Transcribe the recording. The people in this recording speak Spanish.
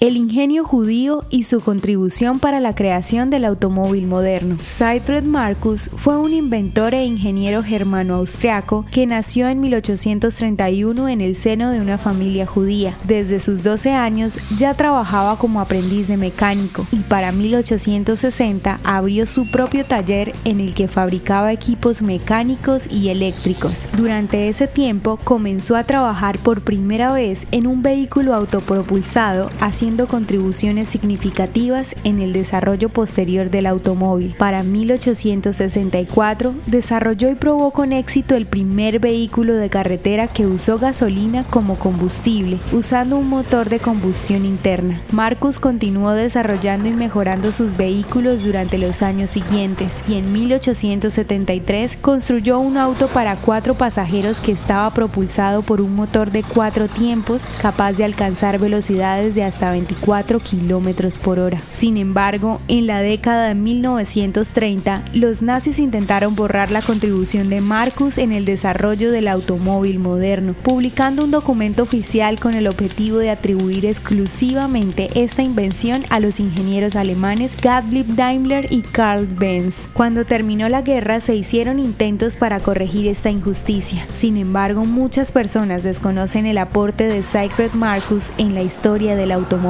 el ingenio judío y su contribución para la creación del automóvil moderno. Sigfried Marcus fue un inventor e ingeniero germano-austriaco que nació en 1831 en el seno de una familia judía. Desde sus 12 años ya trabajaba como aprendiz de mecánico y para 1860 abrió su propio taller en el que fabricaba equipos mecánicos y eléctricos. Durante ese tiempo comenzó a trabajar por primera vez en un vehículo autopropulsado haciendo contribuciones significativas en el desarrollo posterior del automóvil. Para 1864 desarrolló y probó con éxito el primer vehículo de carretera que usó gasolina como combustible, usando un motor de combustión interna. Marcus continuó desarrollando y mejorando sus vehículos durante los años siguientes y en 1873 construyó un auto para cuatro pasajeros que estaba propulsado por un motor de cuatro tiempos capaz de alcanzar velocidades de hasta 24 kilómetros por hora. Sin embargo, en la década de 1930, los nazis intentaron borrar la contribución de Marcus en el desarrollo del automóvil moderno, publicando un documento oficial con el objetivo de atribuir exclusivamente esta invención a los ingenieros alemanes Gottlieb Daimler y Karl Benz. Cuando terminó la guerra se hicieron intentos para corregir esta injusticia. Sin embargo, muchas personas desconocen el aporte de Sigfried Marcus en la historia del automóvil